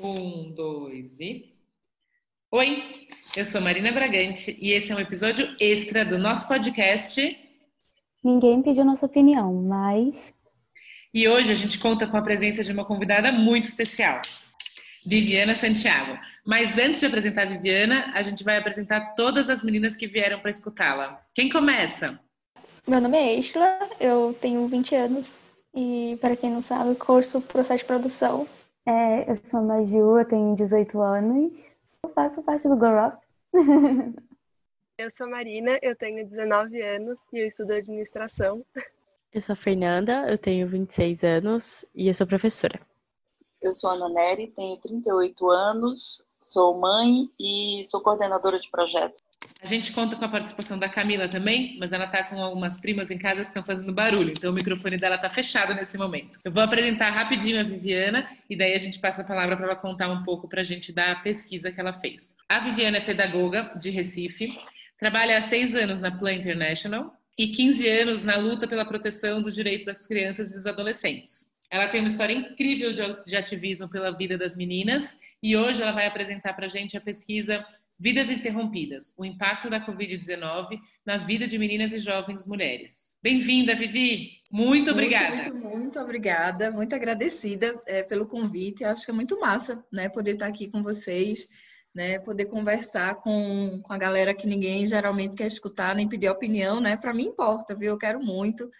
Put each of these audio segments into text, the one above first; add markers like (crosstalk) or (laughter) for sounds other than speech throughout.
Um, dois e. Oi, eu sou Marina Bragante e esse é um episódio extra do nosso podcast. Ninguém pediu nossa opinião, mas. E hoje a gente conta com a presença de uma convidada muito especial, Viviana Santiago. Mas antes de apresentar a Viviana, a gente vai apresentar todas as meninas que vieram para escutá-la. Quem começa? Meu nome é Estela, eu tenho 20 anos e, para quem não sabe, curso processo de produção. É, eu sou a Maju, eu tenho 18 anos. Eu faço parte do Grow Up. (laughs) eu sou a Marina, eu tenho 19 anos e eu estudo administração. Eu sou a Fernanda, eu tenho 26 anos e eu sou professora. Eu sou a Ana Neri, tenho 38 anos, sou mãe e sou coordenadora de projetos. A gente conta com a participação da Camila também, mas ela está com algumas primas em casa que estão fazendo barulho, então o microfone dela está fechado nesse momento. Eu vou apresentar rapidinho a Viviana e daí a gente passa a palavra para ela contar um pouco para a gente da pesquisa que ela fez. A Viviana é pedagoga de Recife, trabalha há seis anos na Plan International e 15 anos na luta pela proteção dos direitos das crianças e dos adolescentes. Ela tem uma história incrível de ativismo pela vida das meninas e hoje ela vai apresentar para a gente a pesquisa Vidas Interrompidas, o impacto da Covid-19 na vida de meninas e jovens mulheres. Bem-vinda, Vivi! Muito obrigada. Muito, muito, muito obrigada, muito agradecida é, pelo convite. Acho que é muito massa, né, poder estar aqui com vocês, né, poder conversar com, com a galera que ninguém geralmente quer escutar nem pedir opinião, né? Para mim importa, viu? Eu quero muito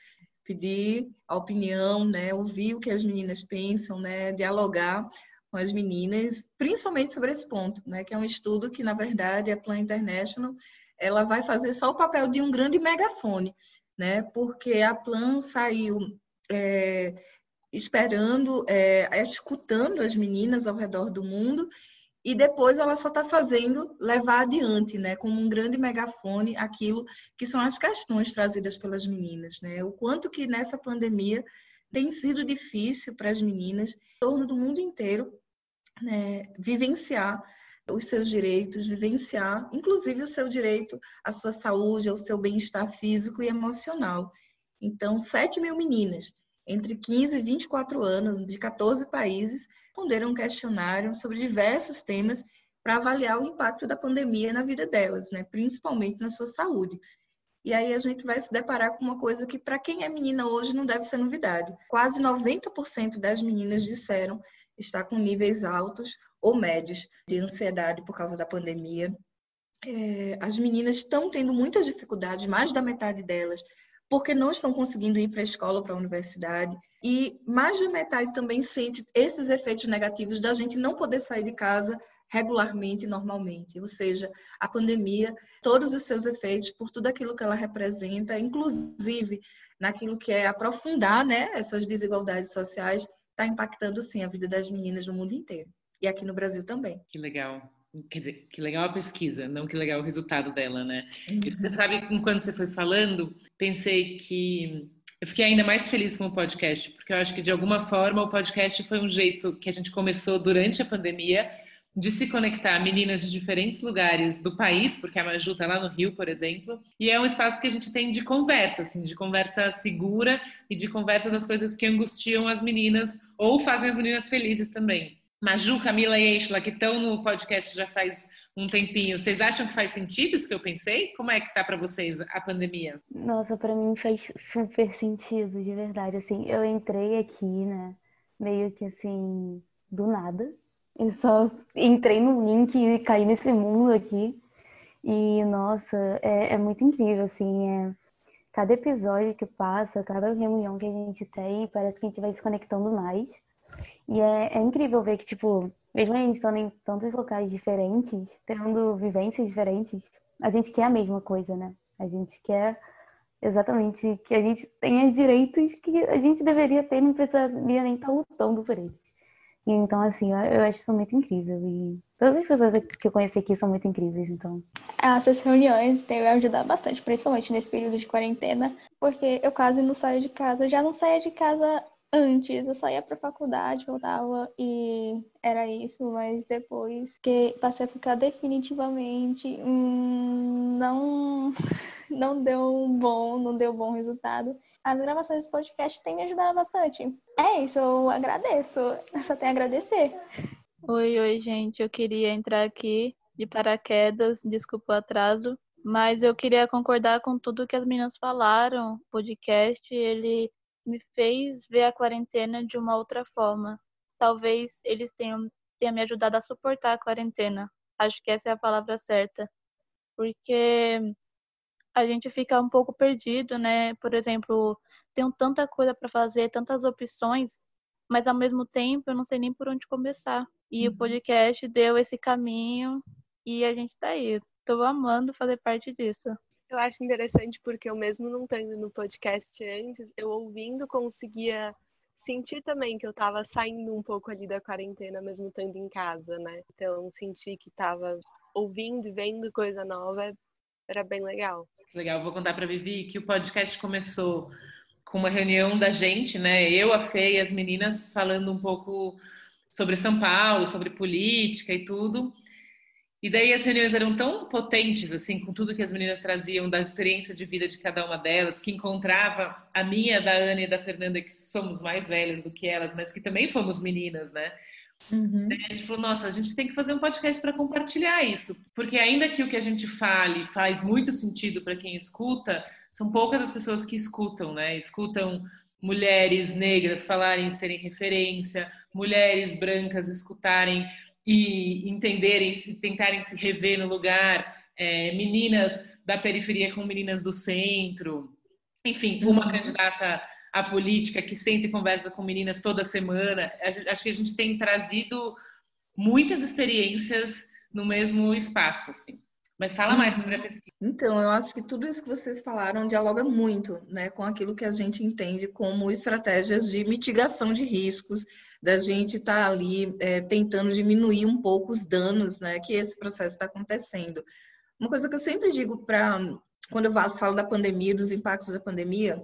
pedir a opinião, né, ouvir o que as meninas pensam, né, dialogar com as meninas, principalmente sobre esse ponto, né, que é um estudo que, na verdade, a Plan International ela vai fazer só o papel de um grande megafone, né, porque a Plan saiu é, esperando, é, escutando as meninas ao redor do mundo e depois ela só está fazendo levar adiante, né, como um grande megafone, aquilo que são as questões trazidas pelas meninas, né, o quanto que nessa pandemia tem sido difícil para as meninas, em torno do mundo inteiro, né, vivenciar os seus direitos, vivenciar, inclusive o seu direito à sua saúde, ao seu bem-estar físico e emocional. Então, 7 mil meninas, entre 15 e 24 anos, de 14 países, responderam um questionário sobre diversos temas para avaliar o impacto da pandemia na vida delas, né? principalmente na sua saúde. E aí a gente vai se deparar com uma coisa que, para quem é menina hoje, não deve ser novidade. Quase 90% das meninas disseram estar com níveis altos ou médios de ansiedade por causa da pandemia. É, as meninas estão tendo muitas dificuldades, mais da metade delas, porque não estão conseguindo ir para a escola para a universidade. E mais da metade também sente esses efeitos negativos da gente não poder sair de casa regularmente e normalmente. Ou seja, a pandemia, todos os seus efeitos, por tudo aquilo que ela representa, inclusive naquilo que é aprofundar né, essas desigualdades sociais, está impactando sim a vida das meninas no mundo inteiro. E aqui no Brasil também. Que legal. Quer dizer, que legal a pesquisa, não que legal o resultado dela, né? Uhum. você sabe, enquanto você foi falando, pensei que eu fiquei ainda mais feliz com o podcast, porque eu acho que de alguma forma o podcast foi um jeito que a gente começou durante a pandemia de se conectar meninas de diferentes lugares do país, porque a Maju está lá no Rio, por exemplo, e é um espaço que a gente tem de conversa, assim, de conversa segura e de conversa das coisas que angustiam as meninas ou fazem as meninas felizes também. Maju, Camila e Eichla, que estão no podcast já faz um tempinho, vocês acham que faz sentido isso que eu pensei? Como é que tá para vocês a pandemia? Nossa, para mim faz super sentido, de verdade. Assim, eu entrei aqui, né, meio que assim, do nada, eu só entrei no link e caí nesse mundo aqui. E, nossa, é, é muito incrível, assim. É, cada episódio que passa, cada reunião que a gente tem, parece que a gente vai se conectando mais. E é, é incrível ver que, tipo, mesmo a gente estando em tantos locais diferentes, tendo vivências diferentes, a gente quer a mesma coisa, né? A gente quer exatamente que a gente tenha os direitos que a gente deveria ter, não precisaria nem estar lutando por eles. Então, assim, eu acho isso muito incrível. E todas as pessoas que eu conheci aqui são muito incríveis, então. Essas reuniões têm ajudado bastante, principalmente nesse período de quarentena, porque eu quase não saio de casa. Eu já não saía de casa antes, eu só ia pra faculdade, voltava e era isso, mas depois que passei a ficar definitivamente, hum, não, (laughs) não deu bom, não deu bom resultado as gravações do podcast têm me ajudado bastante. É isso, eu agradeço. Eu só tenho a agradecer. Oi, oi, gente. Eu queria entrar aqui de paraquedas, desculpa o atraso, mas eu queria concordar com tudo que as meninas falaram. O podcast, ele me fez ver a quarentena de uma outra forma. Talvez eles tenham, tenham me ajudado a suportar a quarentena. Acho que essa é a palavra certa. Porque a gente fica um pouco perdido, né? Por exemplo, tenho tanta coisa para fazer, tantas opções, mas ao mesmo tempo eu não sei nem por onde começar. E uhum. o podcast deu esse caminho e a gente está aí. Estou amando fazer parte disso. Eu acho interessante porque eu mesmo não tendo no podcast antes, eu ouvindo conseguia sentir também que eu estava saindo um pouco ali da quarentena, mesmo estando em casa, né? Então senti que estava ouvindo e vendo coisa nova era bem legal. Legal, vou contar para Vivi que o podcast começou com uma reunião da gente, né? Eu, a Fê e as meninas falando um pouco sobre São Paulo, sobre política e tudo. E daí as reuniões eram tão potentes, assim, com tudo que as meninas traziam da experiência de vida de cada uma delas, que encontrava a minha, da Ana e da Fernanda, que somos mais velhas do que elas, mas que também fomos meninas, né? Uhum. a gente falou, nossa, a gente tem que fazer um podcast para compartilhar isso, porque ainda que o que a gente fale faz muito sentido para quem escuta, são poucas as pessoas que escutam, né? Escutam mulheres negras falarem, serem referência, mulheres brancas escutarem e entenderem, tentarem se rever no lugar, é, meninas da periferia com meninas do centro, enfim, uma uhum. candidata à política que senta e conversa com meninas toda semana. Acho que a gente tem trazido muitas experiências no mesmo espaço, assim. Mas fala mais sobre a pesquisa. Então, eu acho que tudo isso que vocês falaram dialoga muito né, com aquilo que a gente entende como estratégias de mitigação de riscos, da gente estar tá ali é, tentando diminuir um pouco os danos né, que esse processo está acontecendo. Uma coisa que eu sempre digo para quando eu falo da pandemia, dos impactos da pandemia,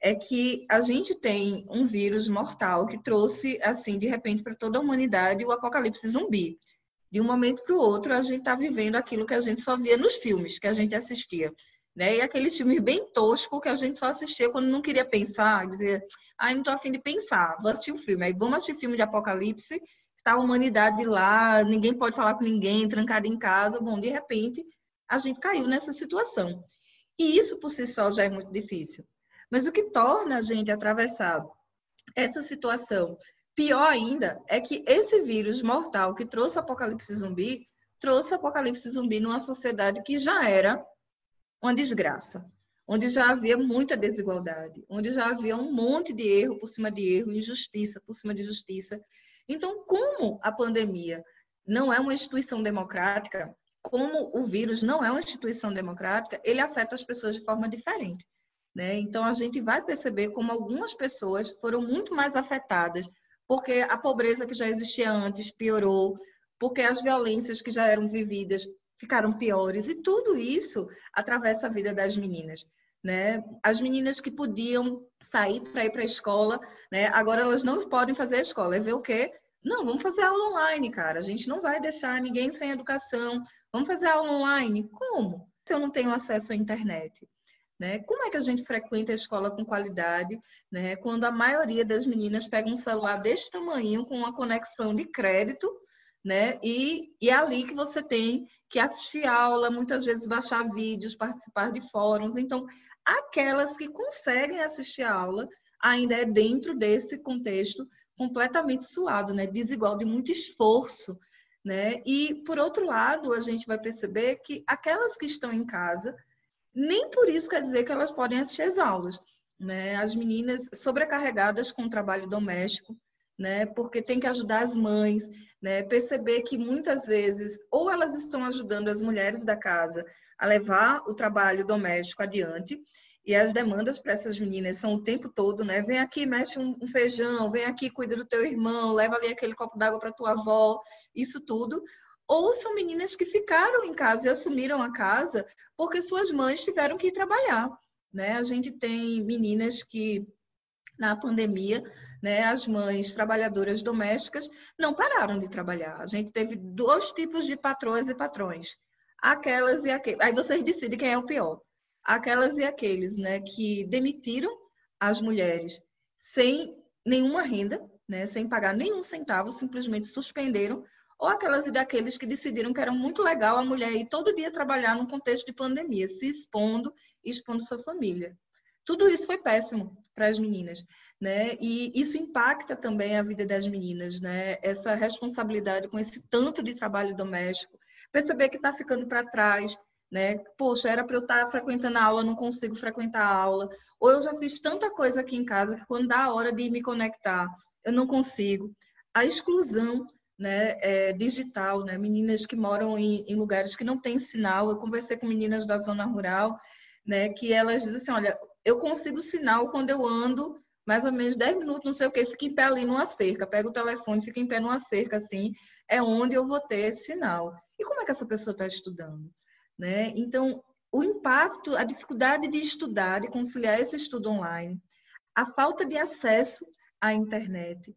é que a gente tem um vírus mortal que trouxe, assim, de repente, para toda a humanidade o apocalipse zumbi de um momento para o outro, a gente está vivendo aquilo que a gente só via nos filmes que a gente assistia. Né? E aqueles filmes bem toscos que a gente só assistia quando não queria pensar, dizer, ai, ah, não estou afim de pensar, vou assistir um filme. Aí vamos assistir filme de apocalipse, está a humanidade lá, ninguém pode falar com ninguém, trancado em casa. Bom, de repente, a gente caiu nessa situação. E isso por si só já é muito difícil. Mas o que torna a gente atravessar essa situação Pior ainda é que esse vírus mortal que trouxe o apocalipse zumbi, trouxe o apocalipse zumbi numa sociedade que já era uma desgraça, onde já havia muita desigualdade, onde já havia um monte de erro por cima de erro, injustiça por cima de justiça. Então, como a pandemia não é uma instituição democrática, como o vírus não é uma instituição democrática, ele afeta as pessoas de forma diferente. Né? Então, a gente vai perceber como algumas pessoas foram muito mais afetadas porque a pobreza que já existia antes piorou, porque as violências que já eram vividas ficaram piores, e tudo isso atravessa a vida das meninas. Né? As meninas que podiam sair para ir para a escola, né? agora elas não podem fazer a escola. É ver o quê? Não, vamos fazer aula online, cara. A gente não vai deixar ninguém sem educação. Vamos fazer aula online. Como? Se eu não tenho acesso à internet. Né? Como é que a gente frequenta a escola com qualidade, né? quando a maioria das meninas pega um celular desse tamanho com uma conexão de crédito, né? E, e é ali que você tem que assistir aula, muitas vezes baixar vídeos, participar de fóruns. Então, aquelas que conseguem assistir a aula ainda é dentro desse contexto completamente suado, né? Desigual, de muito esforço, né? E por outro lado, a gente vai perceber que aquelas que estão em casa nem por isso quer dizer que elas podem assistir às aulas. Né? As meninas sobrecarregadas com o trabalho doméstico, né? porque tem que ajudar as mães, né? perceber que muitas vezes ou elas estão ajudando as mulheres da casa a levar o trabalho doméstico adiante, e as demandas para essas meninas são o tempo todo, né? Vem aqui, mexe um, feijão, vem aqui, cuida do teu irmão, leva ali aquele copo d'água para tua avó, isso tudo. Ou são meninas que ficaram em casa e assumiram a casa porque suas mães tiveram que ir trabalhar. Né? A gente tem meninas que, na pandemia, né, as mães trabalhadoras domésticas não pararam de trabalhar. A gente teve dois tipos de patroas e patrões. Aquelas e aqueles. Aí vocês decidem quem é o pior. Aquelas e aqueles né, que demitiram as mulheres sem nenhuma renda, né, sem pagar nenhum centavo, simplesmente suspenderam ou aquelas e daqueles que decidiram que era muito legal a mulher ir todo dia trabalhar num contexto de pandemia, se expondo e expondo sua família. Tudo isso foi péssimo para as meninas, né? E isso impacta também a vida das meninas, né? Essa responsabilidade com esse tanto de trabalho doméstico, perceber que está ficando para trás, né? Poxa, era para eu estar tá frequentando a aula, não consigo frequentar a aula. Ou eu já fiz tanta coisa aqui em casa que quando dá a hora de me conectar, eu não consigo. A exclusão né, é, digital, né? Meninas que moram em, em, lugares que não tem sinal. Eu conversei com meninas da zona rural, né? Que elas dizem assim, olha, eu consigo sinal quando eu ando mais ou menos 10 minutos, não sei o que, fica em pé ali numa cerca, pega o telefone, fica em pé numa cerca, assim, é onde eu vou ter sinal. E como é que essa pessoa está estudando? Né? Então, o impacto, a dificuldade de estudar, de conciliar esse estudo online, a falta de acesso à internet,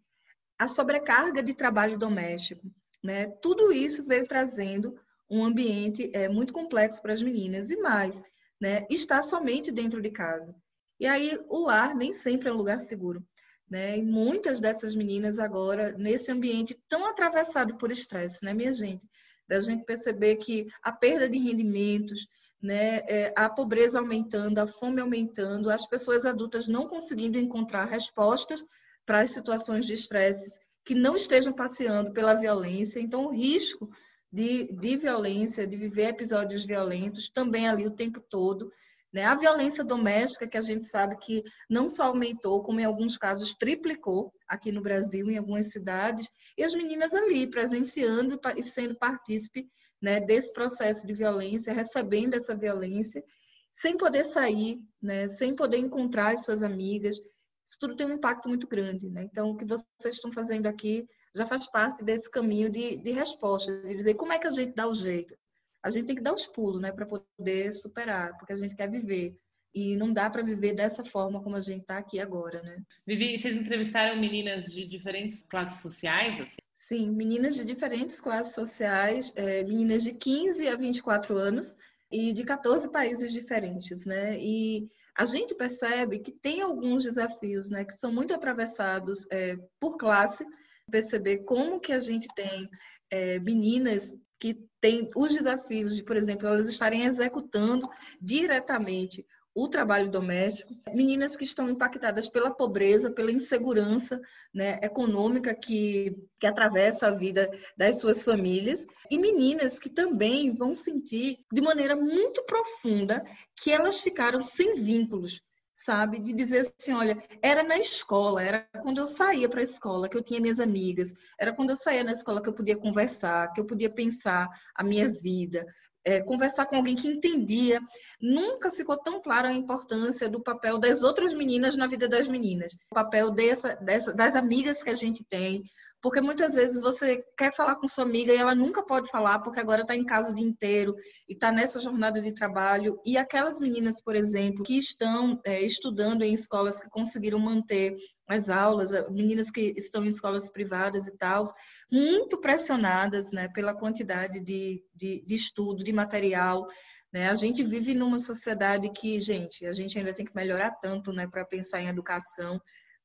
a sobrecarga de trabalho doméstico, né? Tudo isso veio trazendo um ambiente é, muito complexo para as meninas e mais, né? Está somente dentro de casa. E aí o lar nem sempre é um lugar seguro, né? E muitas dessas meninas agora nesse ambiente tão atravessado por estresse, né, minha gente? Da gente perceber que a perda de rendimentos, né, é, a pobreza aumentando, a fome aumentando, as pessoas adultas não conseguindo encontrar respostas para as situações de estresse que não estejam passeando pela violência. Então, o risco de, de violência, de viver episódios violentos, também ali o tempo todo. Né? A violência doméstica, que a gente sabe que não só aumentou, como em alguns casos triplicou aqui no Brasil, em algumas cidades, e as meninas ali presenciando e sendo partícipe né, desse processo de violência, recebendo essa violência, sem poder sair, né, sem poder encontrar as suas amigas, isso tudo tem um impacto muito grande. Né? Então, o que vocês estão fazendo aqui já faz parte desse caminho de, de resposta, de dizer como é que a gente dá o jeito. A gente tem que dar os pulos né, para poder superar, porque a gente quer viver. E não dá para viver dessa forma como a gente está aqui agora, né? Vivi, vocês entrevistaram meninas de diferentes classes sociais? Assim? Sim, meninas de diferentes classes sociais, é, meninas de 15 a 24 anos e de 14 países diferentes, né? E a gente percebe que tem alguns desafios, né, que são muito atravessados é, por classe, perceber como que a gente tem é, meninas que têm os desafios de, por exemplo, elas estarem executando diretamente o trabalho doméstico, meninas que estão impactadas pela pobreza, pela insegurança né, econômica que, que atravessa a vida das suas famílias, e meninas que também vão sentir de maneira muito profunda que elas ficaram sem vínculos, sabe? De dizer assim, olha, era na escola, era quando eu saía para a escola que eu tinha minhas amigas, era quando eu saía na escola que eu podia conversar, que eu podia pensar a minha vida, é, conversar com alguém que entendia. Nunca ficou tão clara a importância do papel das outras meninas na vida das meninas, o papel dessa, dessa, das amigas que a gente tem, porque muitas vezes você quer falar com sua amiga e ela nunca pode falar porque agora está em casa o dia inteiro e está nessa jornada de trabalho. E aquelas meninas, por exemplo, que estão é, estudando em escolas que conseguiram manter as aulas, meninas que estão em escolas privadas e tal, muito pressionadas né, pela quantidade de, de, de estudo, de material. Né? A gente vive numa sociedade que, gente, a gente ainda tem que melhorar tanto né, para pensar em educação,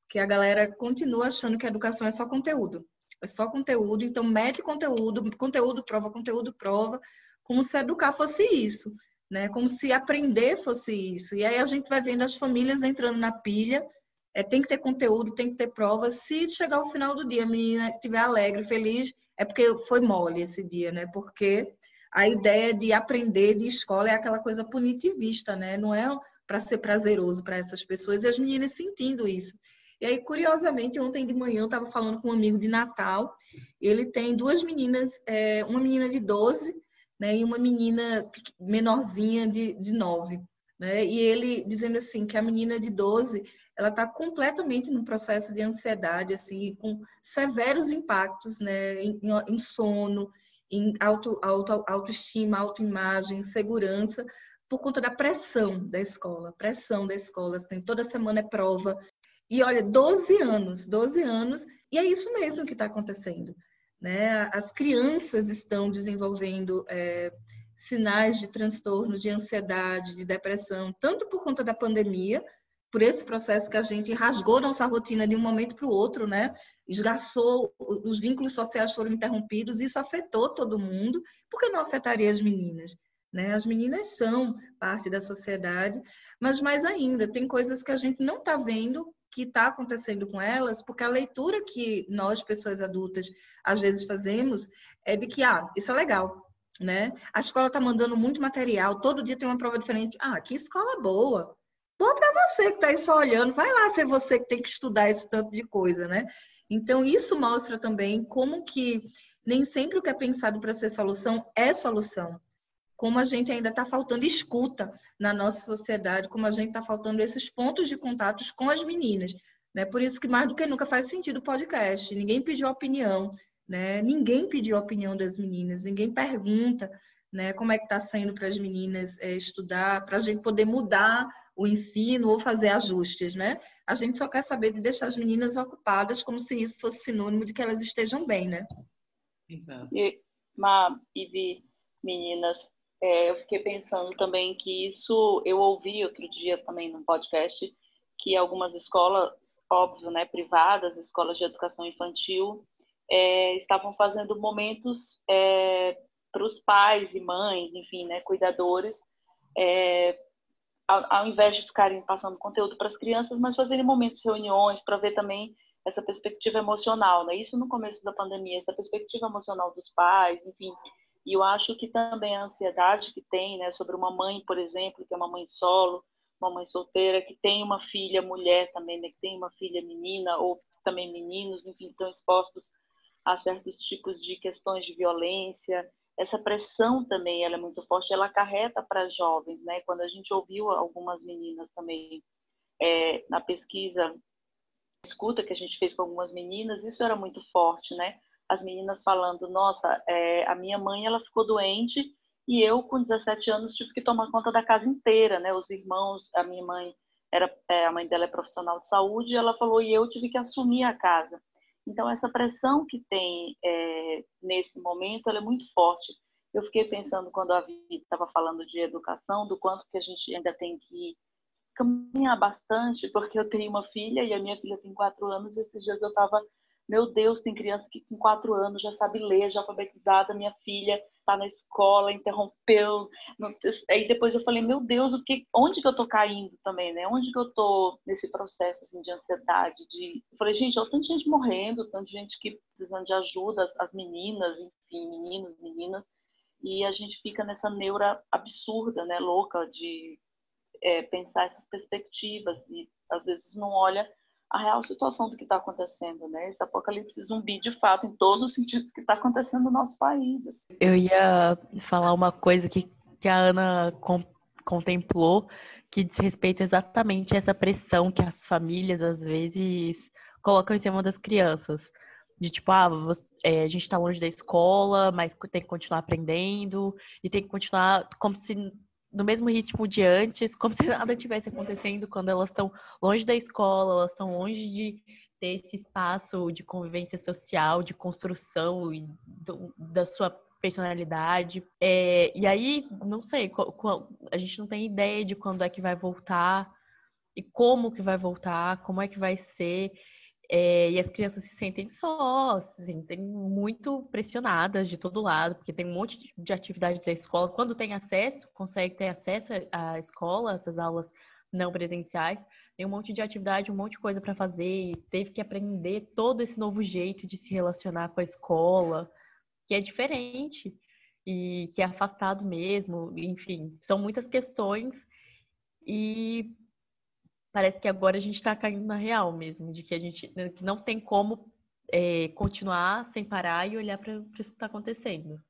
que a galera continua achando que a educação é só conteúdo. É só conteúdo, então mete conteúdo, conteúdo prova, conteúdo prova, como se educar fosse isso, né? Como se aprender fosse isso. E aí a gente vai vendo as famílias entrando na pilha, é, tem que ter conteúdo, tem que ter prova. Se chegar ao final do dia a menina estiver alegre, feliz, é porque foi mole esse dia, né? Porque a ideia de aprender de escola é aquela coisa punitivista, né? Não é para ser prazeroso para essas pessoas e as meninas sentindo isso. E aí, curiosamente, ontem de manhã eu estava falando com um amigo de Natal. Ele tem duas meninas, é, uma menina de 12 né, e uma menina menorzinha de, de 9. Né? E ele dizendo assim que a menina de 12 ela está completamente num processo de ansiedade, assim, com severos impactos né, em, em sono, em auto, auto, autoestima, autoimagem, segurança, por conta da pressão da escola, pressão da escola, assim, toda semana é prova, e olha, 12 anos, 12 anos, e é isso mesmo que está acontecendo. Né? As crianças estão desenvolvendo é, sinais de transtorno, de ansiedade, de depressão, tanto por conta da pandemia, por esse processo que a gente rasgou nossa rotina de um momento para o outro, né? Esgarçou, os vínculos sociais foram interrompidos, isso afetou todo mundo. Por que não afetaria as meninas? Né? As meninas são parte da sociedade, mas mais ainda, tem coisas que a gente não está vendo que está acontecendo com elas, porque a leitura que nós, pessoas adultas, às vezes fazemos é de que, ah, isso é legal, né? A escola está mandando muito material, todo dia tem uma prova diferente. Ah, que escola boa! Boa para você que está aí só olhando, vai lá ser você que tem que estudar esse tanto de coisa, né? Então, isso mostra também como que nem sempre o que é pensado para ser solução é solução. Como a gente ainda está faltando escuta na nossa sociedade, como a gente está faltando esses pontos de contatos com as meninas. Né? Por isso que mais do que nunca faz sentido o podcast. Ninguém pediu opinião, né? Ninguém pediu a opinião das meninas, ninguém pergunta né, como é que está sendo para as meninas é, estudar, para a gente poder mudar o ensino ou fazer ajustes, né? A gente só quer saber de deixar as meninas ocupadas como se isso fosse sinônimo de que elas estejam bem, né? Exato. E, Ma, e meninas, é, eu fiquei pensando também que isso eu ouvi outro dia também no podcast que algumas escolas, óbvio, né, privadas, escolas de educação infantil, é, estavam fazendo momentos é, para os pais e mães, enfim, né, cuidadores, é, ao, ao, invés de ficarem passando conteúdo para as crianças, mas fazerem momentos, reuniões, para ver também essa perspectiva emocional, né? Isso no começo da pandemia, essa perspectiva emocional dos pais, enfim. E eu acho que também a ansiedade que tem, né, sobre uma mãe, por exemplo, que é uma mãe solo, uma mãe solteira, que tem uma filha mulher também, né, que tem uma filha menina, ou também meninos, enfim, estão expostos a certos tipos de questões de violência, essa pressão também ela é muito forte, ela acarreta para jovens, né? Quando a gente ouviu algumas meninas também é, na pesquisa, escuta que a gente fez com algumas meninas, isso era muito forte, né? As meninas falando, nossa, é, a minha mãe ela ficou doente e eu com 17 anos tive que tomar conta da casa inteira, né? Os irmãos, a minha mãe era, é, a mãe dela é profissional de saúde, e ela falou e eu tive que assumir a casa. Então, essa pressão que tem é, nesse momento, é muito forte. Eu fiquei pensando, quando a Vivi estava falando de educação, do quanto que a gente ainda tem que caminhar bastante, porque eu tenho uma filha e a minha filha tem quatro anos, e esses dias eu estava meu Deus, tem criança que com quatro anos já sabe ler, já alfabetizada. Minha filha está na escola, interrompeu. Aí depois eu falei, meu Deus, o que, onde que eu tô caindo também, né? Onde que eu tô nesse processo assim, de ansiedade? De... Eu falei, gente, olha tanta gente morrendo, tanta gente que precisando de ajuda, as meninas, enfim, meninos, meninas. E a gente fica nessa neura absurda, né, louca, de é, pensar essas perspectivas e às vezes não olha a real situação do que está acontecendo, né? Esse apocalipse zumbi, de fato, em todos os sentidos que está acontecendo no nosso país. Assim. Eu ia falar uma coisa que, que a Ana com, contemplou, que diz respeito exatamente a essa pressão que as famílias, às vezes, colocam em cima das crianças. De tipo, ah, você, é, a gente está longe da escola, mas tem que continuar aprendendo, e tem que continuar como se no mesmo ritmo de antes, como se (laughs) nada tivesse acontecendo quando elas estão longe da escola, elas estão longe de ter esse espaço de convivência social, de construção e do, da sua personalidade. É, e aí, não sei, a gente não tem ideia de quando é que vai voltar e como que vai voltar, como é que vai ser. É, e as crianças se sentem só, se sentem muito pressionadas de todo lado, porque tem um monte de atividades da escola. Quando tem acesso, consegue ter acesso à escola, essas aulas não presenciais, tem um monte de atividade, um monte de coisa para fazer, e teve que aprender todo esse novo jeito de se relacionar com a escola, que é diferente e que é afastado mesmo, enfim, são muitas questões. E parece que agora a gente está caindo na real mesmo, de que a gente né, que não tem como é, continuar sem parar e olhar para isso que está acontecendo.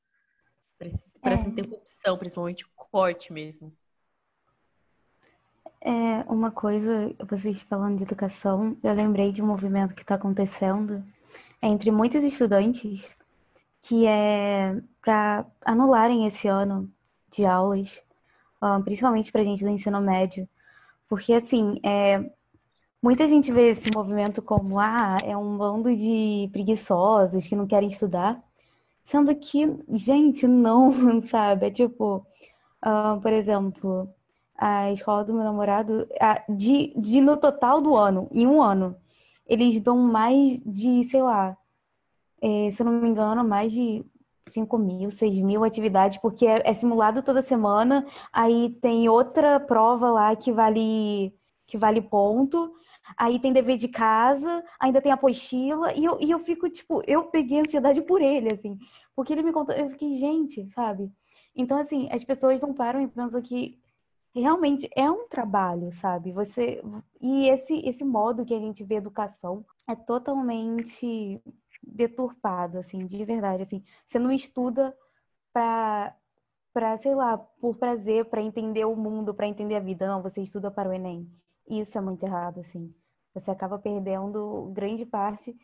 Para essa é. interrupção, principalmente o corte mesmo. É uma coisa, vocês falando de educação, eu lembrei de um movimento que está acontecendo entre muitos estudantes, que é para anularem esse ano de aulas, principalmente para gente do ensino médio, porque, assim, é, muita gente vê esse movimento como, ah, é um bando de preguiçosos que não querem estudar. Sendo que, gente, não, (laughs) sabe? É tipo, uh, por exemplo, a escola do meu namorado, de, de no total do ano, em um ano, eles dão mais de, sei lá, é, se eu não me engano, mais de 5 mil, 6 mil atividades, porque é, é, simulado toda semana, aí tem outra prova lá que vale, que vale ponto, aí tem dever de casa, ainda tem apostila, e eu, e eu fico, tipo, eu peguei ansiedade por ele, assim, porque ele me contou, eu fiquei, gente, sabe? Então, assim, as pessoas não param e pensam que realmente é um trabalho, sabe? Você e esse esse modo que a gente vê educação é totalmente deturpado, assim, de verdade, assim. Você não estuda para para, sei lá, por prazer, para entender o mundo, para entender a vida. Não, você estuda para o ENEM. Isso é muito errado, assim. Você acaba perdendo grande parte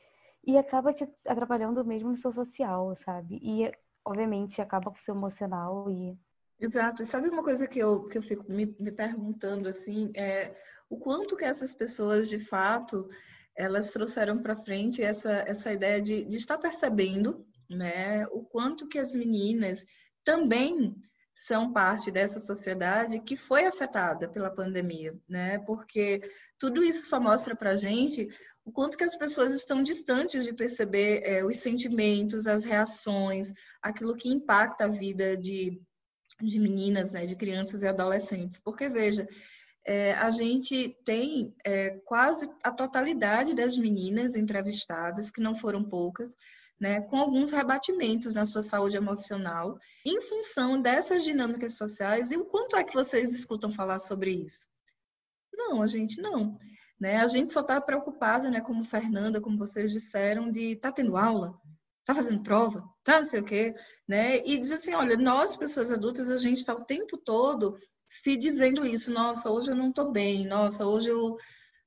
e acaba te atrapalhando mesmo no seu social, sabe? E, obviamente, acaba com o seu emocional e Exato. E sabe uma coisa que eu, que eu fico me, me perguntando, assim, é o quanto que essas pessoas, de fato, elas trouxeram para frente essa, essa ideia de, de estar percebendo, né, o quanto que as meninas também são parte dessa sociedade que foi afetada pela pandemia, né? Porque tudo isso só mostra para gente o quanto que as pessoas estão distantes de perceber é, os sentimentos, as reações, aquilo que impacta a vida de, de meninas, né, de crianças e adolescentes. Porque, veja, é, a gente tem é, quase a totalidade das meninas entrevistadas, que não foram poucas, né, com alguns rebatimentos na sua saúde emocional, em função dessas dinâmicas sociais. E o quanto é que vocês escutam falar sobre isso? Não, a gente não. Né? A gente só está preocupada, né, como Fernanda, como vocês disseram, de tá tendo aula, tá fazendo prova, tá não sei o quê, né? E diz assim, olha, nós, pessoas adultas, a gente está o tempo todo se dizendo isso, nossa, hoje eu não estou bem, nossa, hoje eu,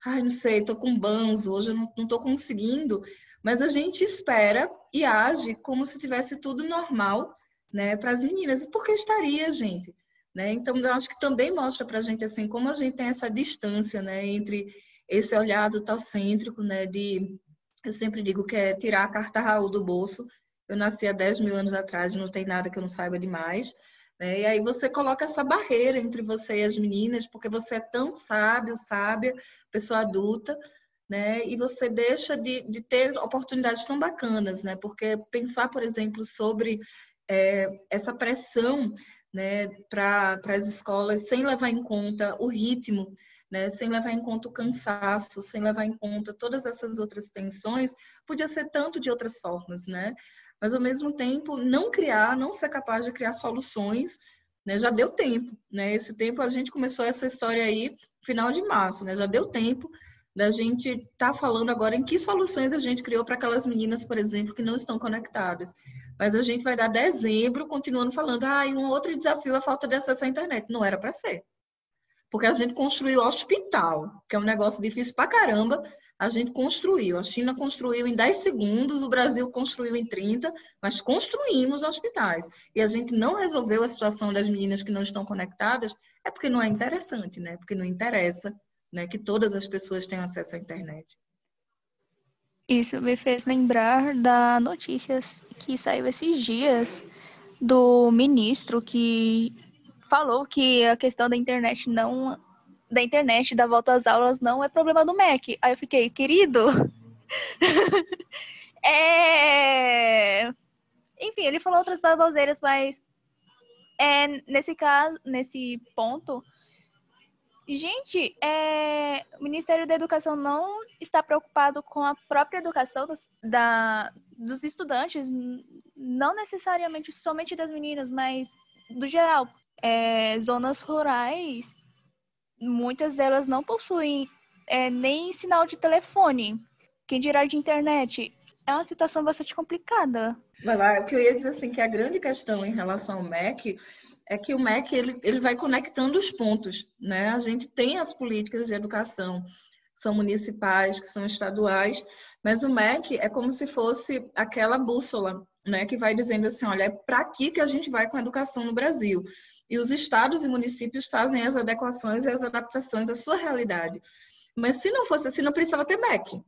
ai, não sei, estou com banzo, hoje eu não estou conseguindo, mas a gente espera e age como se tivesse tudo normal, né, para as meninas. E por que estaria, gente? Né? Então, eu acho que também mostra para a gente, assim, como a gente tem essa distância, né, entre esse olhar tocêntrico, né, de eu sempre digo que é tirar a carta Raul do bolso. Eu nasci há 10 mil anos atrás, não tem nada que eu não saiba demais. Né? E aí você coloca essa barreira entre você e as meninas, porque você é tão sábio, sábia, pessoa adulta, né? E você deixa de, de ter oportunidades tão bacanas, né? Porque pensar, por exemplo, sobre é, essa pressão né, para as escolas sem levar em conta o ritmo né, sem levar em conta o cansaço, sem levar em conta todas essas outras tensões, podia ser tanto de outras formas, né? Mas ao mesmo tempo, não criar, não ser capaz de criar soluções, né? Já deu tempo, né? Esse tempo a gente começou essa história aí final de março, né? Já deu tempo da gente estar tá falando agora em que soluções a gente criou para aquelas meninas, por exemplo, que não estão conectadas. Mas a gente vai dar dezembro continuando falando, ah, e um outro desafio é a falta de acesso à internet. Não era para ser porque a gente construiu hospital, que é um negócio difícil pra caramba. A gente construiu. A China construiu em 10 segundos, o Brasil construiu em 30, mas construímos hospitais. E a gente não resolveu a situação das meninas que não estão conectadas, é porque não é interessante, né? Porque não interessa né, que todas as pessoas tenham acesso à internet. Isso me fez lembrar da notícia que saiu esses dias do ministro que falou que a questão da internet não da internet da volta às aulas não é problema do MEC. Aí eu fiquei, querido, (laughs) é... enfim, ele falou outras baboseiras, mas é, nesse caso, nesse ponto, gente, é, o Ministério da Educação não está preocupado com a própria educação dos, da, dos estudantes, não necessariamente somente das meninas, mas do geral, é, zonas rurais, muitas delas não possuem é, nem sinal de telefone, quem dirá de internet. É uma situação bastante complicada. Vai lá, o que eu ia dizer assim, que a grande questão em relação ao MEC é que o MEC ele, ele vai conectando os pontos, né? A gente tem as políticas de educação, são municipais, que são estaduais, mas o MEC é como se fosse aquela bússola, né? Que vai dizendo assim, olha, é para aqui que a gente vai com a educação no Brasil e os estados e municípios fazem as adequações e as adaptações à sua realidade. Mas se não fosse assim, não precisava ter MEC.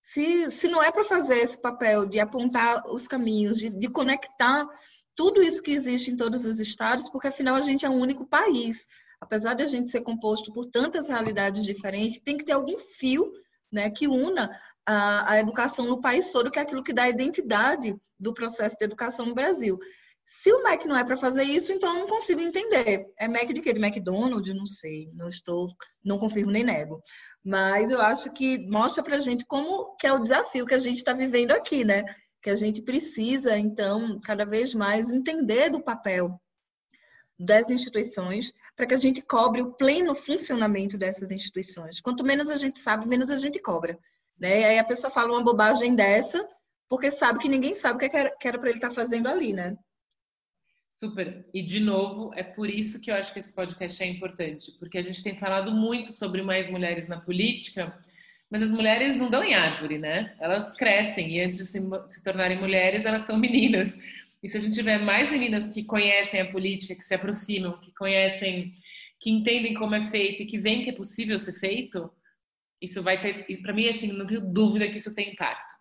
Se, se não é para fazer esse papel de apontar os caminhos, de, de conectar tudo isso que existe em todos os estados, porque afinal a gente é um único país. apesar de a gente ser composto por tantas realidades diferentes, tem que ter algum fio né, que una a, a educação no país todo, que é aquilo que dá identidade do processo de educação no Brasil. Se o Mac não é para fazer isso, então eu não consigo entender. É Mac de quê? De McDonald's? Não sei, não estou, não confirmo nem nego. Mas eu acho que mostra para a gente como que é o desafio que a gente está vivendo aqui, né? Que a gente precisa, então, cada vez mais entender do papel das instituições para que a gente cobre o pleno funcionamento dessas instituições. Quanto menos a gente sabe, menos a gente cobra. Né? E aí a pessoa fala uma bobagem dessa porque sabe que ninguém sabe o que era para ele estar tá fazendo ali, né? Super. E de novo, é por isso que eu acho que esse podcast é importante, porque a gente tem falado muito sobre mais mulheres na política, mas as mulheres não dão em árvore, né? Elas crescem e antes de se, se tornarem mulheres, elas são meninas. E se a gente tiver mais meninas que conhecem a política, que se aproximam, que conhecem, que entendem como é feito e que veem que é possível ser feito, isso vai ter, para mim, assim, não tenho dúvida que isso tem impacto.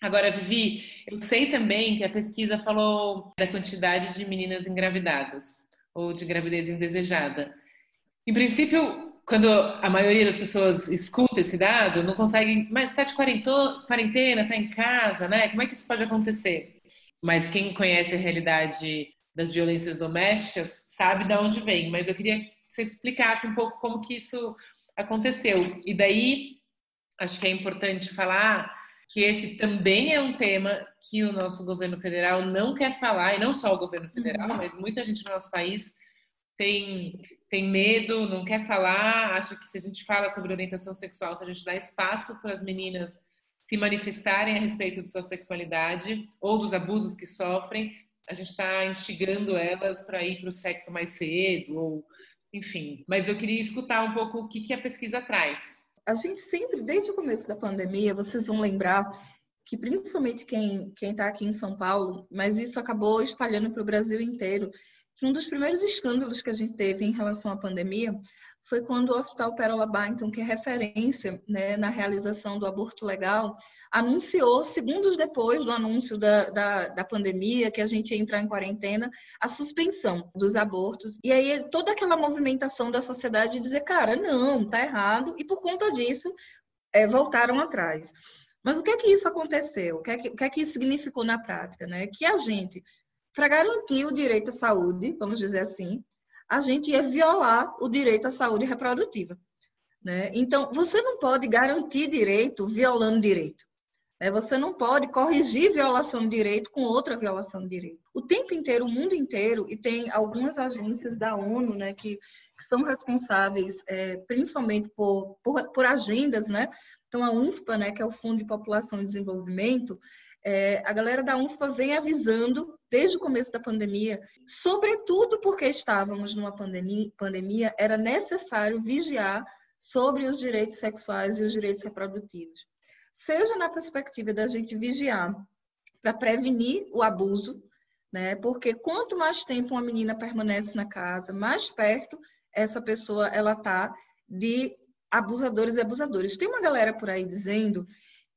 Agora, Vivi, eu sei também que a pesquisa falou da quantidade de meninas engravidadas ou de gravidez indesejada. Em princípio, quando a maioria das pessoas escuta esse dado, não consegue, mas está de quarentena, está em casa, né? Como é que isso pode acontecer? mas quem conhece a realidade das violências domésticas sabe de onde vem. Mas eu queria que você explicasse um pouco como que isso aconteceu. E daí, acho que é importante falar que esse também é um tema que o nosso governo federal não quer falar, e não só o governo federal, uhum. mas muita gente no nosso país tem, tem medo, não quer falar, acha que se a gente fala sobre orientação sexual, se a gente dá espaço para as meninas se manifestarem a respeito de sua sexualidade ou dos abusos que sofrem, a gente está instigando elas para ir para o sexo mais cedo, ou enfim. Mas eu queria escutar um pouco o que, que a pesquisa traz. A gente sempre, desde o começo da pandemia, vocês vão lembrar que principalmente quem está aqui em São Paulo, mas isso acabou espalhando para o Brasil inteiro, que um dos primeiros escândalos que a gente teve em relação à pandemia foi quando o Hospital Pérola Byington, que é referência né, na realização do aborto legal, anunciou, segundos depois do anúncio da, da, da, pandemia, que a gente ia entrar em quarentena, a suspensão dos abortos. E aí toda aquela movimentação da sociedade de dizer, cara, não, tá errado, e por conta disso é, voltaram atrás. Mas o que é que isso aconteceu? O que é que, o que, é que isso significou na prática? Né? Que a gente, para garantir o direito à saúde, vamos dizer assim, a gente ia violar o direito à saúde reprodutiva. Né? Então, você não pode garantir direito violando direito. Né? Você não pode corrigir violação de direito com outra violação de direito. O tempo inteiro, o mundo inteiro, e tem algumas agências da ONU né, que, que são responsáveis é, principalmente por, por, por agendas, né? Então, a UNFPA, né, que é o Fundo de População e Desenvolvimento, é, a galera da UNFPA vem avisando desde o começo da pandemia, sobretudo porque estávamos numa pandemia, pandemia, era necessário vigiar sobre os direitos sexuais e os direitos reprodutivos. Seja na perspectiva da gente vigiar para prevenir o abuso, né? Porque quanto mais tempo uma menina permanece na casa, mais perto essa pessoa ela tá de abusadores e abusadores. Tem uma galera por aí dizendo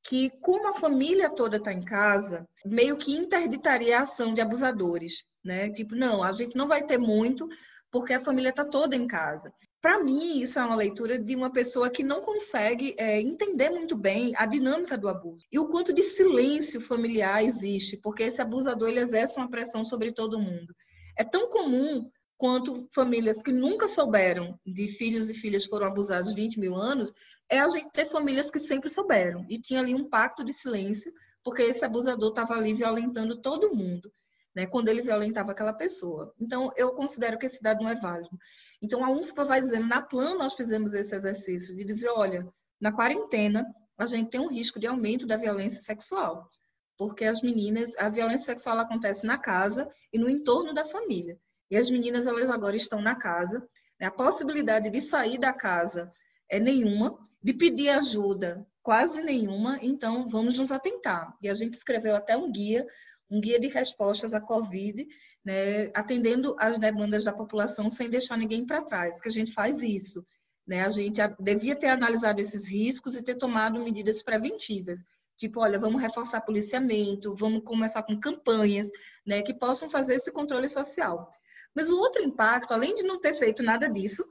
que, como a família toda está em casa, meio que interditaria a ação de abusadores, né? Tipo, não, a gente não vai ter muito porque a família está toda em casa. Para mim, isso é uma leitura de uma pessoa que não consegue é, entender muito bem a dinâmica do abuso e o quanto de silêncio familiar existe, porque esse abusador ele exerce uma pressão sobre todo mundo. É tão comum quanto famílias que nunca souberam de filhos e filhas que foram abusados 20 mil anos, é a gente ter famílias que sempre souberam. E tinha ali um pacto de silêncio, porque esse abusador estava ali violentando todo mundo, né, quando ele violentava aquela pessoa. Então, eu considero que esse dado não é válido. Então, a UFPA vai dizendo, na plano nós fizemos esse exercício de dizer, olha, na quarentena, a gente tem um risco de aumento da violência sexual. Porque as meninas, a violência sexual acontece na casa e no entorno da família. E as meninas, elas agora estão na casa. Né? A possibilidade de sair da casa é nenhuma, de pedir ajuda quase nenhuma, então vamos nos atentar. E a gente escreveu até um guia, um guia de respostas à Covid, né, atendendo às demandas da população sem deixar ninguém para trás, que a gente faz isso. Né? A gente devia ter analisado esses riscos e ter tomado medidas preventivas. Tipo, olha, vamos reforçar policiamento, vamos começar com campanhas né, que possam fazer esse controle social. Mas o outro impacto, além de não ter feito nada disso,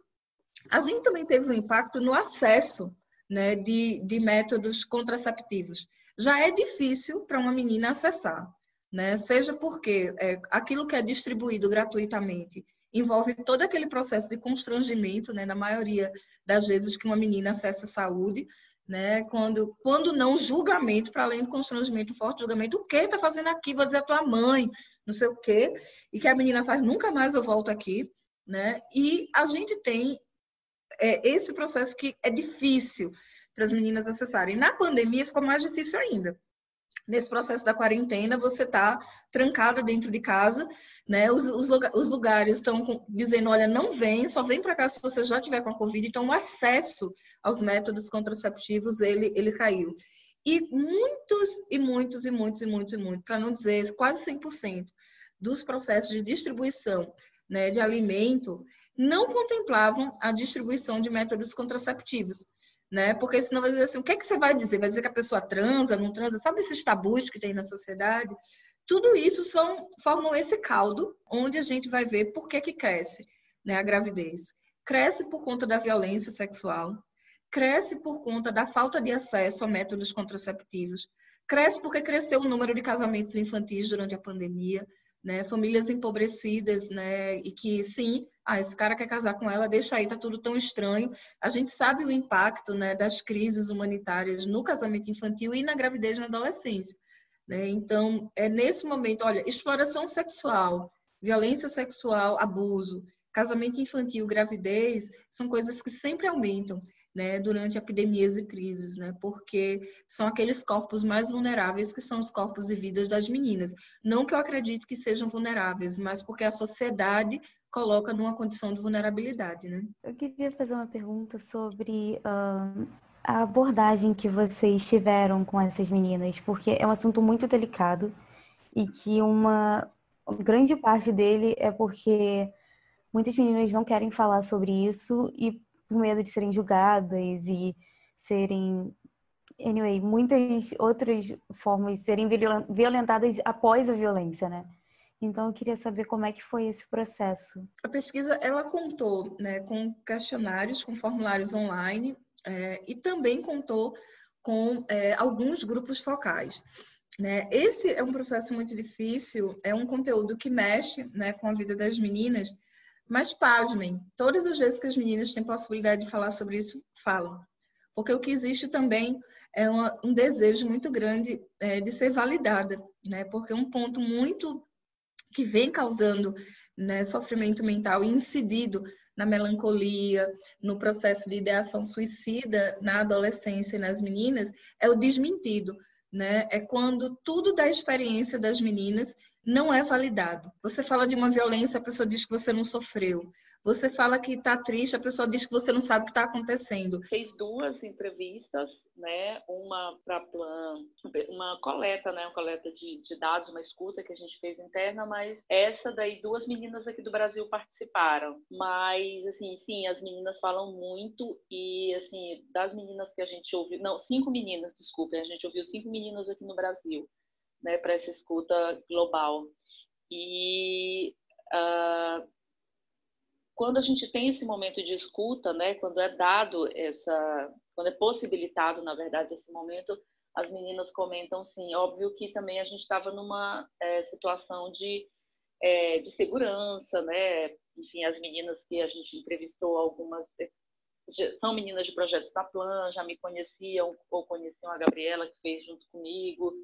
a gente também teve um impacto no acesso né, de, de métodos contraceptivos. Já é difícil para uma menina acessar, né? seja porque é, aquilo que é distribuído gratuitamente envolve todo aquele processo de constrangimento, né, na maioria das vezes que uma menina acessa a saúde, né, quando, quando não julgamento, para além do constrangimento, forte julgamento, o que está fazendo aqui? Vou dizer a tua mãe, não sei o quê, e que a menina faz, nunca mais eu volto aqui, né, e a gente tem é, esse processo que é difícil para as meninas acessarem. Na pandemia ficou mais difícil ainda. Nesse processo da quarentena, você está trancada dentro de casa, né? Os, os, os lugares estão dizendo, olha, não vem, só vem para cá se você já tiver com a Covid. Então, o acesso aos métodos contraceptivos, ele, ele caiu. E muitos, e muitos, e muitos, e muitos, e muitos, para não dizer quase 100% dos processos de distribuição né, de alimento, não contemplavam a distribuição de métodos contraceptivos, né? Porque senão vai dizer assim, o que é que você vai dizer? Vai dizer que a pessoa transa, não transa? Sabe esses tabus que tem na sociedade? Tudo isso são, formam esse caldo onde a gente vai ver por que que cresce, né, a gravidez. Cresce por conta da violência sexual, cresce por conta da falta de acesso a métodos contraceptivos, cresce porque cresceu o número de casamentos infantis durante a pandemia, né? Famílias empobrecidas, né? E que sim, ah, esse cara quer casar com ela, deixa aí, tá tudo tão estranho. A gente sabe o impacto, né, das crises humanitárias no casamento infantil e na gravidez na adolescência, né? Então, é nesse momento, olha, exploração sexual, violência sexual, abuso, casamento infantil, gravidez, são coisas que sempre aumentam né, durante epidemias e crises, né, porque são aqueles corpos mais vulneráveis que são os corpos e vidas das meninas. Não que eu acredite que sejam vulneráveis, mas porque a sociedade coloca numa condição de vulnerabilidade, né? Eu queria fazer uma pergunta sobre uh, a abordagem que vocês tiveram com essas meninas, porque é um assunto muito delicado e que uma grande parte dele é porque muitas meninas não querem falar sobre isso e por medo de serem julgadas e serem, anyway, muitas outras formas de serem violentadas após a violência, né? Então eu queria saber como é que foi esse processo. A pesquisa ela contou, né, com questionários, com formulários online é, e também contou com é, alguns grupos focais. Né? Esse é um processo muito difícil, é um conteúdo que mexe né, com a vida das meninas mas pasmem, todas as vezes que as meninas têm possibilidade de falar sobre isso, falam. Porque o que existe também é um desejo muito grande é, de ser validada, né? Porque um ponto muito que vem causando né, sofrimento mental incidido na melancolia, no processo de ideação suicida na adolescência e nas meninas, é o desmentido, né? É quando tudo da experiência das meninas não é validado. Você fala de uma violência, a pessoa diz que você não sofreu. Você fala que está triste, a pessoa diz que você não sabe o que está acontecendo. Fez duas entrevistas, né? Uma para plan, uma coleta, né? Uma coleta de, de, dados, uma escuta que a gente fez interna, mas essa daí duas meninas aqui do Brasil participaram. Mas assim, sim, as meninas falam muito e assim das meninas que a gente ouviu, não, cinco meninas, desculpem, a gente ouviu cinco meninas aqui no Brasil né, para essa escuta global. E uh, quando a gente tem esse momento de escuta, né, quando é dado essa, quando é possibilitado, na verdade, esse momento, as meninas comentam sim. Óbvio que também a gente estava numa é, situação de, é, de segurança, né? Enfim, as meninas que a gente entrevistou, algumas é, são meninas de projetos da Plan, já me conheciam ou conheciam a Gabriela, que fez junto comigo.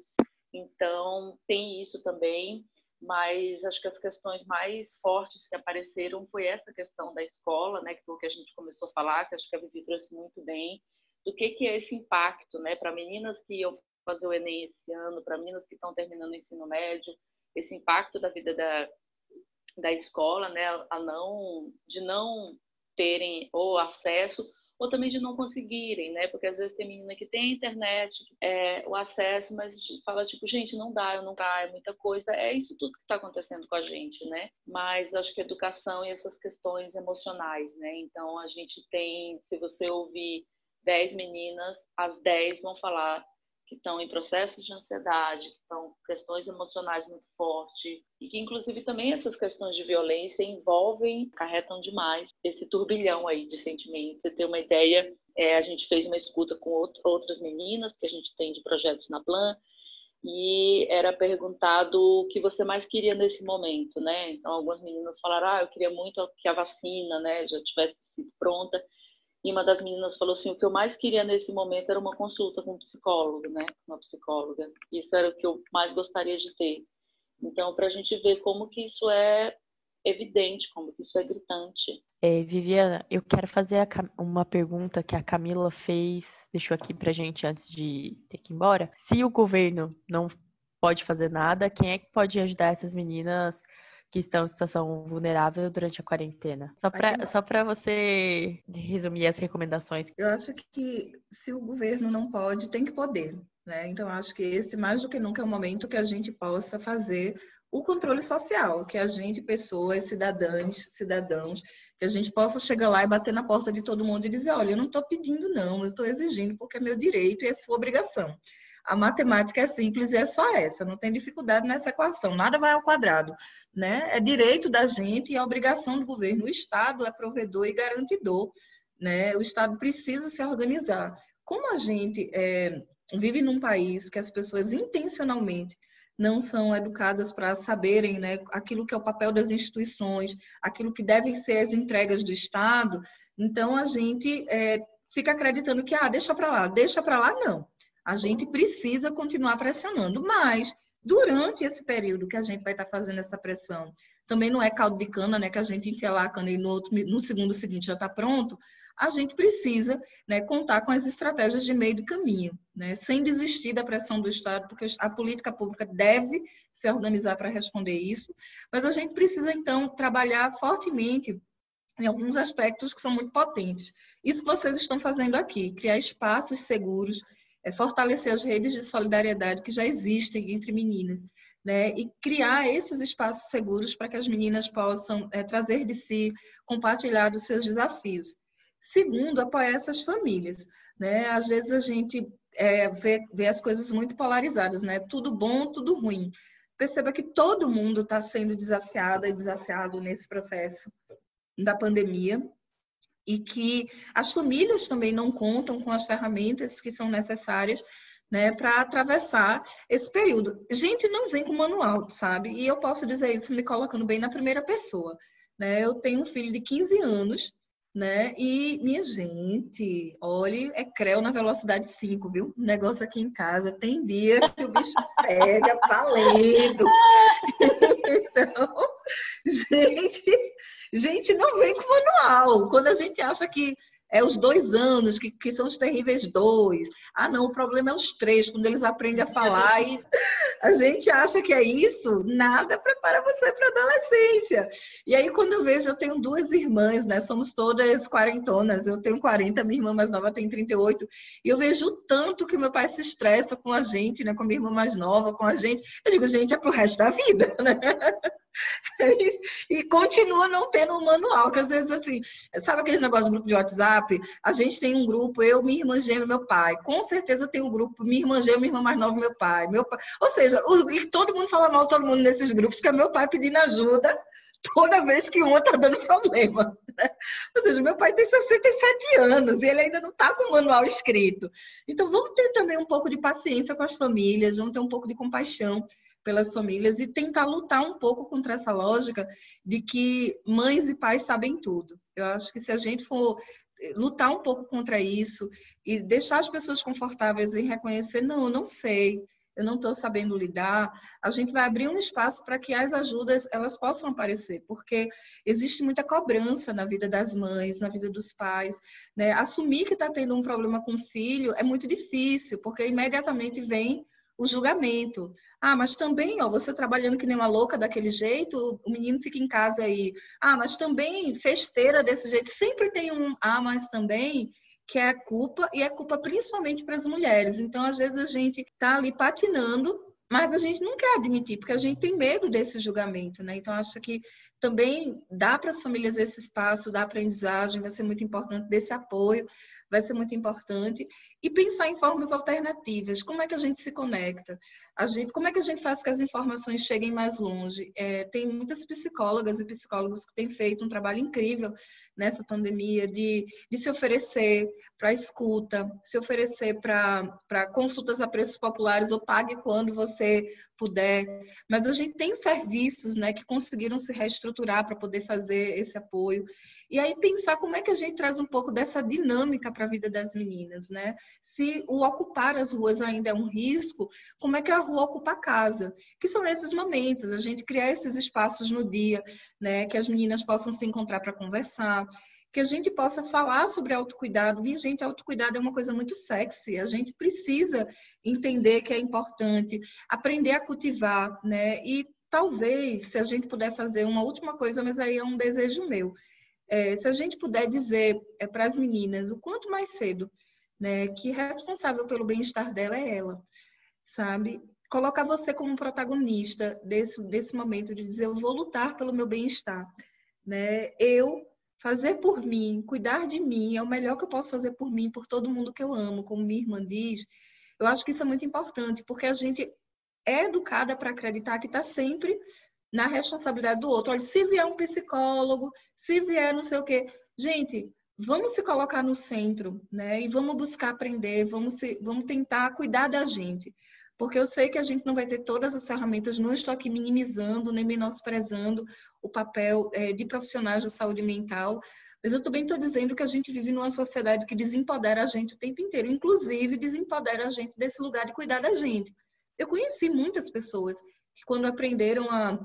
Então, tem isso também, mas acho que as questões mais fortes que apareceram foi essa questão da escola, né, que foi o que a gente começou a falar, que acho que a Vivi trouxe muito bem, do que, que é esse impacto, né, para meninas que iam fazer o Enem esse ano, para meninas que estão terminando o ensino médio, esse impacto da vida da, da escola, né, a não, de não terem o acesso ou também de não conseguirem, né? Porque às vezes tem menina que tem internet, é, o acesso, mas fala tipo, gente, não dá, não dá, é muita coisa. É isso tudo que está acontecendo com a gente, né? Mas acho que educação e essas questões emocionais, né? Então a gente tem, se você ouvir 10 meninas, as 10 vão falar que estão em processos de ansiedade, que estão questões emocionais muito fortes e que inclusive também essas questões de violência envolvem, carretam demais esse turbilhão aí de sentimentos. Você ter uma ideia, é, a gente fez uma escuta com outro, outras meninas que a gente tem de projetos na Plan e era perguntado o que você mais queria nesse momento, né? Então algumas meninas falaram, ah, eu queria muito que a vacina, né, já tivesse sido pronta. E uma das meninas falou assim: o que eu mais queria nesse momento era uma consulta com um psicólogo, né? Uma psicóloga. Isso era o que eu mais gostaria de ter. Então, para a gente ver como que isso é evidente, como que isso é gritante. É, Viviana, eu quero fazer uma pergunta que a Camila fez, deixou aqui pra gente antes de ter que ir embora. Se o governo não pode fazer nada, quem é que pode ajudar essas meninas que estão em situação vulnerável durante a quarentena. Só para só para você resumir as recomendações. Eu acho que se o governo não pode, tem que poder. Né? Então, acho que esse, mais do que nunca, é o momento que a gente possa fazer o controle social, que a gente, pessoas, cidadãs, cidadãos, que a gente possa chegar lá e bater na porta de todo mundo e dizer, olha, eu não estou pedindo não, eu estou exigindo porque é meu direito e é sua obrigação. A matemática é simples e é só essa, não tem dificuldade nessa equação, nada vai ao quadrado. Né? É direito da gente e a obrigação do governo. O Estado é provedor e garantidor. Né? O Estado precisa se organizar. Como a gente é, vive num país que as pessoas intencionalmente não são educadas para saberem né, aquilo que é o papel das instituições, aquilo que devem ser as entregas do Estado, então a gente é, fica acreditando que, ah, deixa para lá, deixa para lá, não. A gente precisa continuar pressionando, mas durante esse período que a gente vai estar fazendo essa pressão, também não é caldo de cana, né, que a gente enfia lá a cana e no, outro, no segundo seguinte já está pronto, a gente precisa né, contar com as estratégias de meio de caminho, né, sem desistir da pressão do Estado, porque a política pública deve se organizar para responder isso, mas a gente precisa, então, trabalhar fortemente em alguns aspectos que são muito potentes. Isso que vocês estão fazendo aqui, criar espaços seguros é fortalecer as redes de solidariedade que já existem entre meninas, né? E criar esses espaços seguros para que as meninas possam é, trazer de si, compartilhar dos seus desafios. Segundo, apoiar essas famílias, né? Às vezes a gente é, vê, vê as coisas muito polarizadas, né? Tudo bom, tudo ruim. Perceba que todo mundo está sendo desafiado e desafiado nesse processo da pandemia, e que as famílias também não contam com as ferramentas que são necessárias né, para atravessar esse período. Gente, não vem com manual, sabe? E eu posso dizer isso me colocando bem na primeira pessoa. Né? Eu tenho um filho de 15 anos, né? E, minha gente, olhe, é creu na velocidade 5, viu? O negócio aqui em casa tem dia que o bicho pega valendo. (laughs) então, (laughs) gente, Gente, não vem com manual. Quando a gente acha que é os dois anos, que, que são os terríveis dois. Ah, não, o problema é os três, quando eles aprendem a falar e a gente acha que é isso, nada prepara você para a adolescência. E aí, quando eu vejo, eu tenho duas irmãs, né? Somos todas quarentonas, eu tenho 40, minha irmã mais nova tem 38, e eu vejo tanto que meu pai se estressa com a gente, né? Com a minha irmã mais nova, com a gente. Eu digo, gente, é pro resto da vida, né? (laughs) (laughs) E, continua não tendo um manual, que às vezes assim, sabe aquele negócio do grupo de WhatsApp? A gente tem um grupo, eu, minha irmã gêmea, meu pai. Com certeza tem um grupo, minha irmã gêmea, minha irmã mais nova, meu pai. Meu pai. Ou seja, o, e todo mundo fala mal, todo mundo nesses grupos, que é meu pai pedindo ajuda toda vez que um está dando problema. Né? Ou seja, meu pai tem 67 anos e ele ainda não está com o manual escrito. Então, vamos ter também um pouco de paciência com as famílias, vamos ter um pouco de compaixão pelas famílias e tentar lutar um pouco contra essa lógica de que mães e pais sabem tudo. Eu acho que se a gente for eh, lutar um pouco contra isso e deixar as pessoas confortáveis em reconhecer, não, eu não sei, eu não estou sabendo lidar, a gente vai abrir um espaço para que as ajudas elas possam aparecer, porque existe muita cobrança na vida das mães, na vida dos pais, né? Assumir que está tendo um problema com o filho é muito difícil, porque imediatamente vem o julgamento. Ah, mas também, ó, você trabalhando que nem uma louca daquele jeito, o menino fica em casa aí. Ah, mas também festeira desse jeito. Sempre tem um ah, mas também que é a culpa e é culpa principalmente para as mulheres. Então, às vezes a gente tá ali patinando, mas a gente não quer admitir porque a gente tem medo desse julgamento, né? Então, acho que também dá para as famílias esse espaço da aprendizagem, vai ser muito importante desse apoio vai ser muito importante. E pensar em formas alternativas. Como é que a gente se conecta? A gente, como é que a gente faz que as informações cheguem mais longe? É, tem muitas psicólogas e psicólogos que têm feito um trabalho incrível nessa pandemia de, de se oferecer para escuta, se oferecer para consultas a preços populares ou pague quando você puder. Mas a gente tem serviços né, que conseguiram se reestruturar para poder fazer esse apoio. E aí pensar como é que a gente traz um pouco dessa dinâmica para a vida das meninas, né? Se o ocupar as ruas ainda é um risco, como é que a rua ocupa a casa? Que são esses momentos, a gente criar esses espaços no dia, né? Que as meninas possam se encontrar para conversar, que a gente possa falar sobre autocuidado. Minha gente, autocuidado é uma coisa muito sexy. A gente precisa entender que é importante, aprender a cultivar, né? E talvez, se a gente puder fazer uma última coisa, mas aí é um desejo meu, é, se a gente puder dizer é, para as meninas o quanto mais cedo, né, que responsável pelo bem-estar dela é ela, sabe? Colocar você como protagonista desse, desse momento de dizer eu vou lutar pelo meu bem-estar, né? Eu fazer por mim, cuidar de mim é o melhor que eu posso fazer por mim, por todo mundo que eu amo, como minha irmã diz. Eu acho que isso é muito importante, porque a gente é educada para acreditar que está sempre na responsabilidade do outro. Olha, se vier um psicólogo, se vier não sei o quê. Gente, vamos se colocar no centro, né? E vamos buscar aprender, vamos, se, vamos tentar cuidar da gente. Porque eu sei que a gente não vai ter todas as ferramentas, não estou aqui minimizando nem menosprezando o papel é, de profissionais da saúde mental, mas eu também estou dizendo que a gente vive numa sociedade que desempodera a gente o tempo inteiro, inclusive desempodera a gente desse lugar de cuidar da gente. Eu conheci muitas pessoas que quando aprenderam a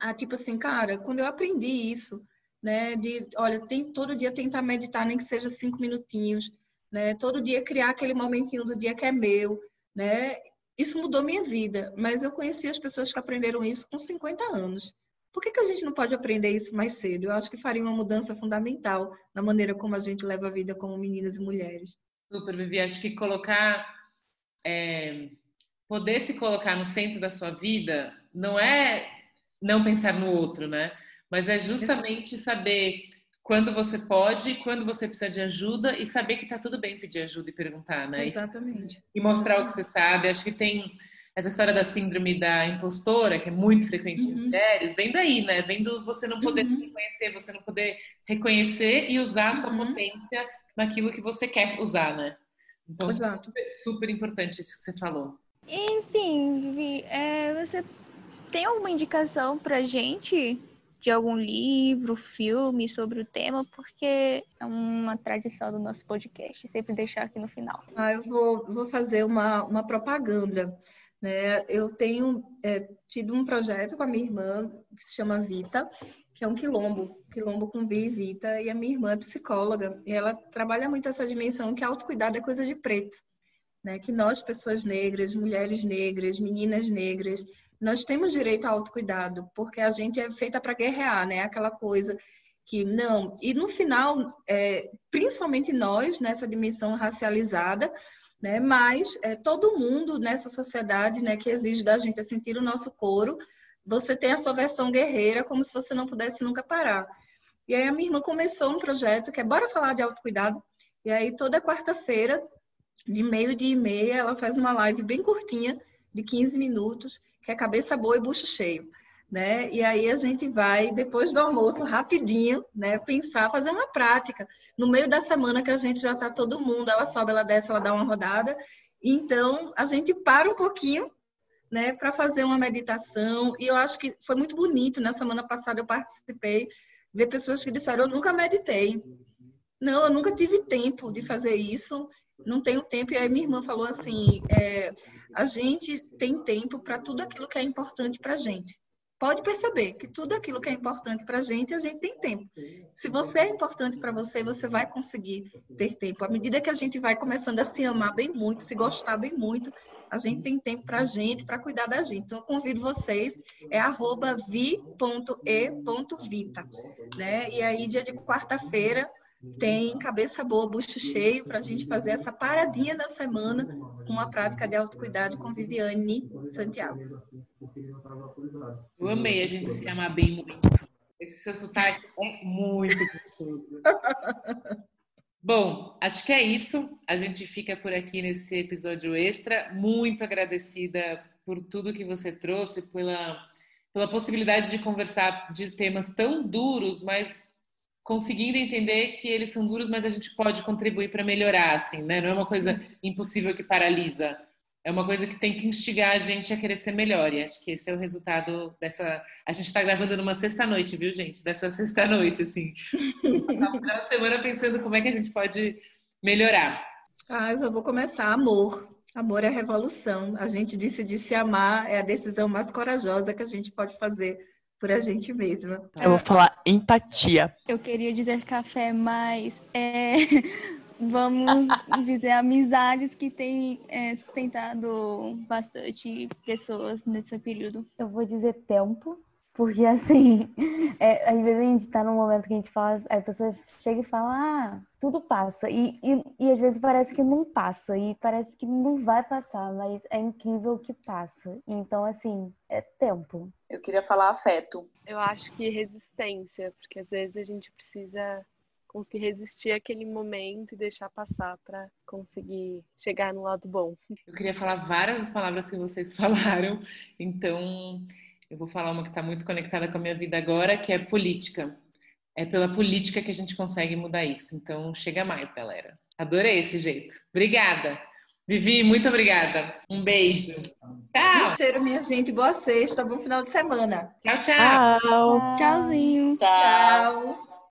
ah, tipo assim, cara, quando eu aprendi isso, né, de, olha, tem todo dia tentar meditar, nem que seja cinco minutinhos, né, todo dia criar aquele momentinho do dia que é meu, né, isso mudou minha vida, mas eu conheci as pessoas que aprenderam isso com 50 anos. Por que, que a gente não pode aprender isso mais cedo? Eu acho que faria uma mudança fundamental na maneira como a gente leva a vida como meninas e mulheres. Super, Vivi. Acho que colocar, é, poder se colocar no centro da sua vida não é não pensar no outro, né? Mas é justamente saber quando você pode, quando você precisa de ajuda e saber que tá tudo bem pedir ajuda e perguntar, né? Exatamente. E mostrar o que você sabe. Acho que tem essa história da síndrome da impostora, que é muito frequente uhum. em mulheres, vem daí, né? Vem do você não poder uhum. se reconhecer, você não poder reconhecer e usar a sua uhum. potência naquilo que você quer usar, né? Então, Exato. super, super importante isso que você falou. Enfim, Vivi, é, você tem alguma indicação pra gente de algum livro, filme sobre o tema? Porque é uma tradição do nosso podcast, sempre deixar aqui no final. Ah, eu vou, vou fazer uma, uma propaganda. Né? Eu tenho é, tido um projeto com a minha irmã que se chama Vita, que é um quilombo, quilombo com Vi e Vita, e a minha irmã é psicóloga, e ela trabalha muito essa dimensão que autocuidado é coisa de preto, né? Que nós, pessoas negras, mulheres negras, meninas negras, nós temos direito ao autocuidado, porque a gente é feita para guerrear, né? Aquela coisa que não. E no final, é, principalmente nós, nessa dimensão racializada, né? Mas é, todo mundo nessa sociedade, né, que exige da gente sentir o nosso couro, você tem a sua versão guerreira, como se você não pudesse nunca parar. E aí a minha irmã começou um projeto que é Bora Falar de Autocuidado. E aí toda quarta-feira, de meio dia e meia, ela faz uma live bem curtinha, de 15 minutos, que é cabeça boa e bucho cheio. Né? E aí a gente vai, depois do almoço, rapidinho, né, pensar, fazer uma prática. No meio da semana que a gente já está todo mundo, ela sobe, ela desce, ela dá uma rodada. Então, a gente para um pouquinho, né, para fazer uma meditação. E eu acho que foi muito bonito. Na semana passada eu participei, ver pessoas que disseram: Eu nunca meditei. Não, eu nunca tive tempo de fazer isso. Não tenho tempo. E aí minha irmã falou assim: é, a gente tem tempo para tudo aquilo que é importante para a gente. Pode perceber que tudo aquilo que é importante para a gente, a gente tem tempo. Se você é importante para você, você vai conseguir ter tempo. À medida que a gente vai começando a se amar bem muito, se gostar bem muito, a gente tem tempo para a gente, para cuidar da gente. Então, eu convido vocês, é vi.e.vita. Né? E aí, dia de quarta-feira, tem cabeça boa, bucho cheio, para a gente fazer essa paradinha na semana com uma prática de autocuidado com Viviane Santiago. Eu amei a gente se amar bem muito. Esse seu sotaque é muito gostoso. (laughs) Bom, acho que é isso. A gente fica por aqui nesse episódio extra. Muito agradecida por tudo que você trouxe, pela, pela possibilidade de conversar de temas tão duros, mas conseguindo entender que eles são duros, mas a gente pode contribuir para melhorar, assim, né? Não é uma coisa impossível que paralisa. É uma coisa que tem que instigar a gente a querer ser melhor. E acho que esse é o resultado dessa. A gente está gravando numa sexta-noite, viu, gente? Dessa (laughs) sexta-noite, assim. Passar o final de semana pensando como é que a gente pode melhorar. Ah, eu vou começar. Amor. Amor é revolução. A gente decidir se amar é a decisão mais corajosa que a gente pode fazer por a gente mesma. Eu vou falar empatia. Eu queria dizer café, mas é, (laughs) vamos dizer amizades que têm é, sustentado bastante pessoas nesse período. Eu vou dizer tempo, porque assim, (laughs) é, às vezes a gente tá num momento que a gente fala, a pessoa chega e fala, ah, tudo passa. E, e, e, às vezes parece que não passa, e parece que não vai passar, mas é incrível que passa. Então, assim, é tempo. Eu queria falar afeto. Eu acho que resistência, porque às vezes a gente precisa conseguir resistir aquele momento e deixar passar para conseguir chegar no lado bom. Eu queria falar várias das palavras que vocês (laughs) falaram, então eu vou falar uma que está muito conectada com a minha vida agora, que é política. É pela política que a gente consegue mudar isso. Então, chega mais, galera. Adorei esse jeito. Obrigada. Vivi, muito obrigada. Um beijo. Tchau. Um cheiro, minha gente. Boa sexta, bom final de semana. Tchau, tchau. tchau. Tchauzinho. Tchau. tchau.